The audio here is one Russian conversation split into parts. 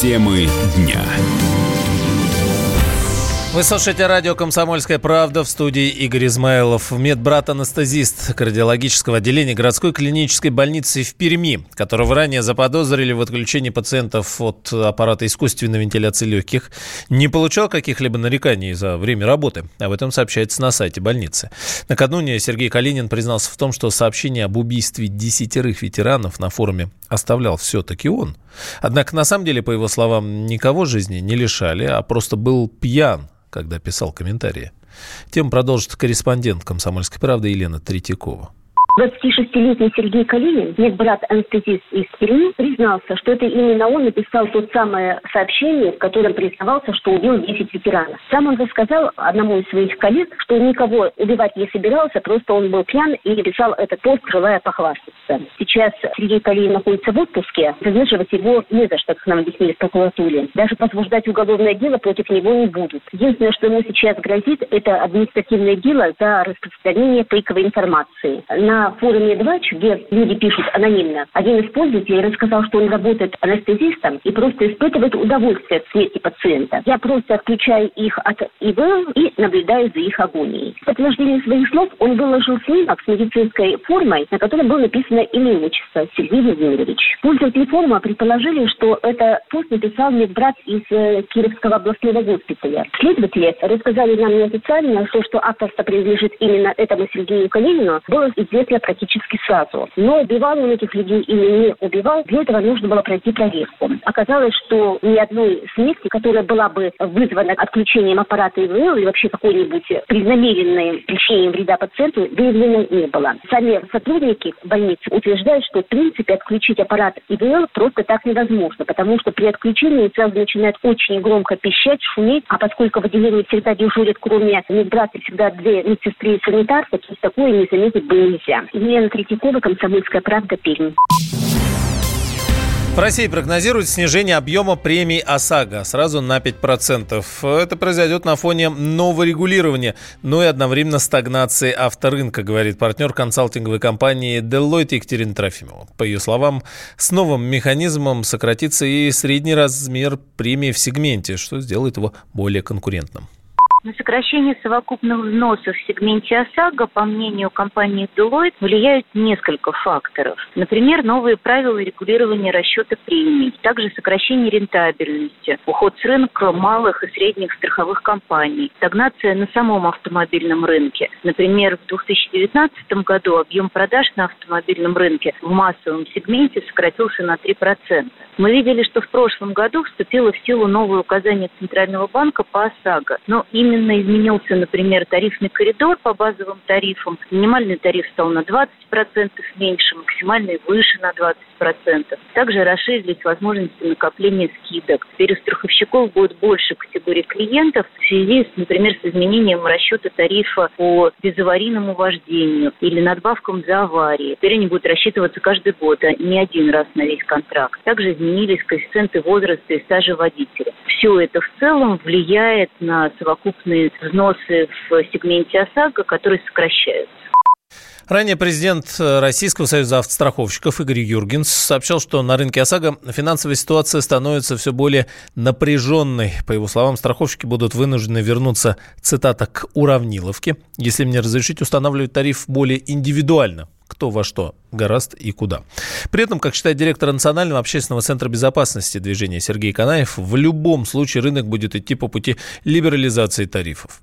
Темы дня. Вы слушаете радио «Комсомольская правда» в студии Игорь Измайлов. Медбрат-анестезист кардиологического отделения городской клинической больницы в Перми, которого ранее заподозрили в отключении пациентов от аппарата искусственной вентиляции легких, не получал каких-либо нареканий за время работы. Об этом сообщается на сайте больницы. Накануне Сергей Калинин признался в том, что сообщение об убийстве десятерых ветеранов на форуме оставлял все-таки он. Однако, на самом деле, по его словам, никого жизни не лишали, а просто был пьян когда писал комментарии. Тем продолжит корреспондент «Комсомольской правды» Елена Третьякова. 26-летний Сергей Калинин, медбрат-анестезист из Перми, признался, что это именно он написал то самое сообщение, в котором признавался, что убил 10 ветеранов. Сам он рассказал одному из своих коллег, что никого убивать не собирался, просто он был пьян и написал этот пост, желая похвастаться. Сейчас Сергей Калинин находится в отпуске, задерживать его не за что, как нам объяснили в прокуратуре. Даже возбуждать уголовное дело против него не будут. Единственное, что ему сейчас грозит, это административное дело за распространение фейковой информации. На форуме «Двач», где люди пишут анонимно, один из пользователей рассказал, что он работает анестезистом и просто испытывает удовольствие от смерти пациента. Я просто отключаю их от ИВЛ и наблюдаю за их агонией. В подтверждение своих слов он выложил снимок с медицинской формой, на которой было написано имя отчество Сергей Владимирович. Пользователи форума предположили, что это пост написал медбрат из э, Кировского областного госпиталя. Следователи рассказали нам неофициально, что, что авторство принадлежит именно этому Сергею Калинину, было известно практически сразу. Но убивал он этих людей или не убивал, для этого нужно было пройти проверку. Оказалось, что ни одной смерти, которая была бы вызвана отключением аппарата ИВЛ или вообще какой-нибудь преднамеренным причинением вреда пациенту, выявлено не было. Сами сотрудники больницы утверждают, что в принципе отключить аппарат ИВЛ просто так невозможно, потому что при отключении сразу начинает очень громко пищать, шуметь, а поскольку в отделении всегда дежурят, кроме медбрата, всегда две медсестры и санитар, такое не заметить было нельзя. Елена Третьякова, «Комсомольская правда», Пермь. В России прогнозируют снижение объема премий ОСАГО сразу на 5%. Это произойдет на фоне нового регулирования, но и одновременно стагнации авторынка, говорит партнер консалтинговой компании Deloitte Екатерина Трофимова. По ее словам, с новым механизмом сократится и средний размер премии в сегменте, что сделает его более конкурентным. На сокращение совокупных взносов в сегменте ОСАГО, по мнению компании Deloitte, влияют несколько факторов. Например, новые правила регулирования расчета премий, также сокращение рентабельности, уход с рынка малых и средних страховых компаний, стагнация на самом автомобильном рынке. Например, в 2019 году объем продаж на автомобильном рынке в массовом сегменте сократился на 3%. Мы видели, что в прошлом году вступило в силу новое указание Центрального банка по ОСАГО, но именно именно изменился, например, тарифный коридор по базовым тарифам. Минимальный тариф стал на 20% меньше, максимальный выше на 20%. Также расширились возможности накопления скидок. Теперь у страховщиков будет больше категорий клиентов в связи, с, например, с изменением расчета тарифа по безаварийному вождению или надбавкам за аварии. Теперь они будут рассчитываться каждый год, а не один раз на весь контракт. Также изменились коэффициенты возраста и стажа водителя. Все это в целом влияет на совокупность крупные взносы в сегменте ОСАГО, которые сокращаются. Ранее президент Российского союза автостраховщиков Игорь Юргенс сообщал, что на рынке ОСАГО финансовая ситуация становится все более напряженной. По его словам, страховщики будут вынуждены вернуться, цитата, к уравниловке, если мне разрешить устанавливать тариф более индивидуально кто во что гораст и куда. При этом, как считает директор Национального общественного центра безопасности движения Сергей Канаев, в любом случае рынок будет идти по пути либерализации тарифов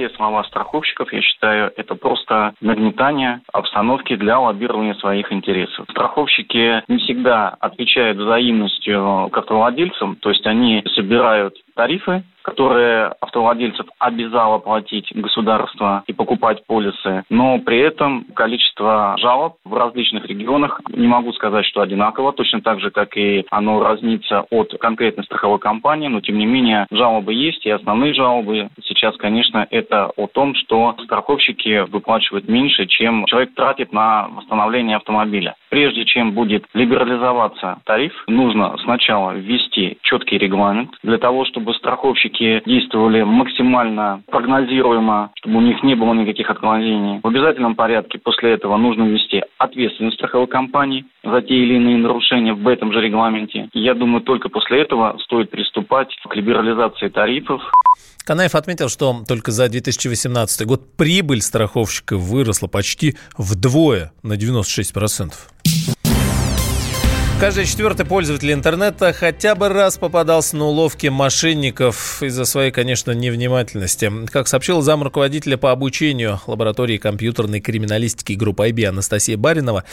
все слова страховщиков, я считаю, это просто нагнетание обстановки для лоббирования своих интересов. Страховщики не всегда отвечают взаимностью к автовладельцам, то есть они собирают тарифы, которые автовладельцев обязало платить государство и покупать полисы, но при этом количество жалоб в различных регионах, не могу сказать, что одинаково, точно так же, как и оно разнится от конкретной страховой компании, но тем не менее жалобы есть, и основные жалобы сейчас, конечно, это о том, что страховщики выплачивают меньше, чем человек тратит на восстановление автомобиля. Прежде чем будет либерализоваться тариф, нужно сначала ввести четкий регламент для того, чтобы страховщики действовали максимально прогнозируемо, чтобы у них не было никаких отклонений. В обязательном порядке после этого нужно ввести ответственность страховой компании за те или иные нарушения в этом же регламенте. Я думаю, только после этого стоит приступать к либерализации тарифов. Канаев отметил, что только за 2018 год прибыль страховщика выросла почти вдвое на 96%. Каждый четвертый пользователь интернета хотя бы раз попадался на уловки мошенников из-за своей, конечно, невнимательности. Как сообщил зам руководителя по обучению лаборатории компьютерной криминалистики группы IB Анастасия Баринова,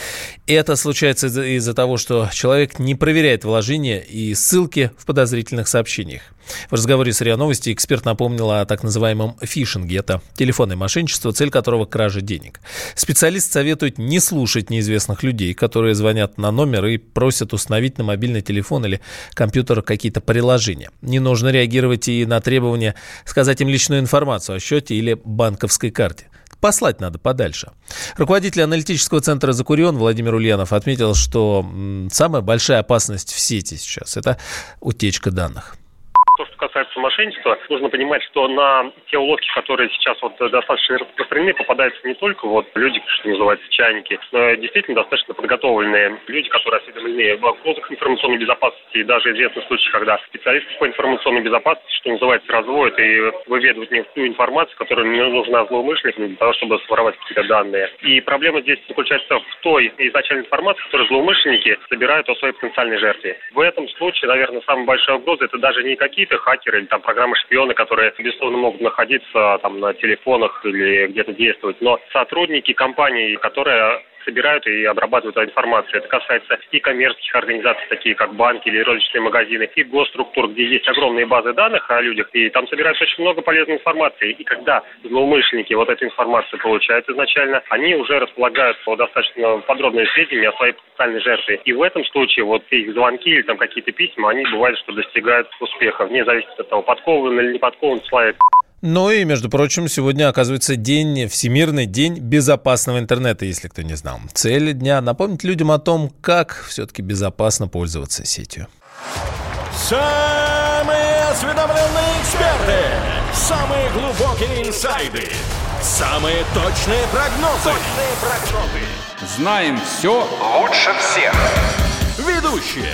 это случается из-за того, что человек не проверяет вложения и ссылки в подозрительных сообщениях. В разговоре с РИА Новости эксперт напомнил о так называемом фишинге. Это телефонное мошенничество, цель которого кража денег. Специалист советует не слушать неизвестных людей, которые звонят на номер и просят просят установить на мобильный телефон или компьютер какие-то приложения. Не нужно реагировать и на требования сказать им личную информацию о счете или банковской карте. Послать надо подальше. Руководитель аналитического центра «Закурион» Владимир Ульянов отметил, что самая большая опасность в сети сейчас – это утечка данных касается мошенничества, нужно понимать, что на те уловки, которые сейчас вот достаточно распространены, попадаются не только вот люди, что называется, чайники, но действительно достаточно подготовленные люди, которые осведомлены в вопросах информационной безопасности. И даже известны случаи, когда специалисты по информационной безопасности, что называется, разводят и выведывают не ту информацию, которая не нужна злоумышленникам для того, чтобы своровать какие-то данные. И проблема здесь заключается в той изначальной информации, которую злоумышленники собирают о своей потенциальной жертве. В этом случае, наверное, самая большая угроза это даже не какие-то хакеры там программы-шпионы, которые, безусловно, могут находиться там на телефонах или где-то действовать, но сотрудники компании, которые собирают и обрабатывают эту информацию. Это касается и коммерческих организаций, такие как банки или розничные магазины, и госструктур, где есть огромные базы данных о людях, и там собирается очень много полезной информации. И когда злоумышленники вот эту информацию получают изначально, они уже располагают достаточно подробные сведения о своей потенциальной жертве. И в этом случае вот их звонки или там какие-то письма, они бывают, что достигают успеха, вне зависимости от того, подкован или не подкован человек. Ну и, между прочим, сегодня оказывается день, Всемирный день безопасного интернета, если кто не знал. Цель дня – напомнить людям о том, как все-таки безопасно пользоваться сетью. Самые осведомленные эксперты, самые глубокие инсайды, самые точные прогнозы. Точные прогнозы. Знаем все лучше всех. Ведущие.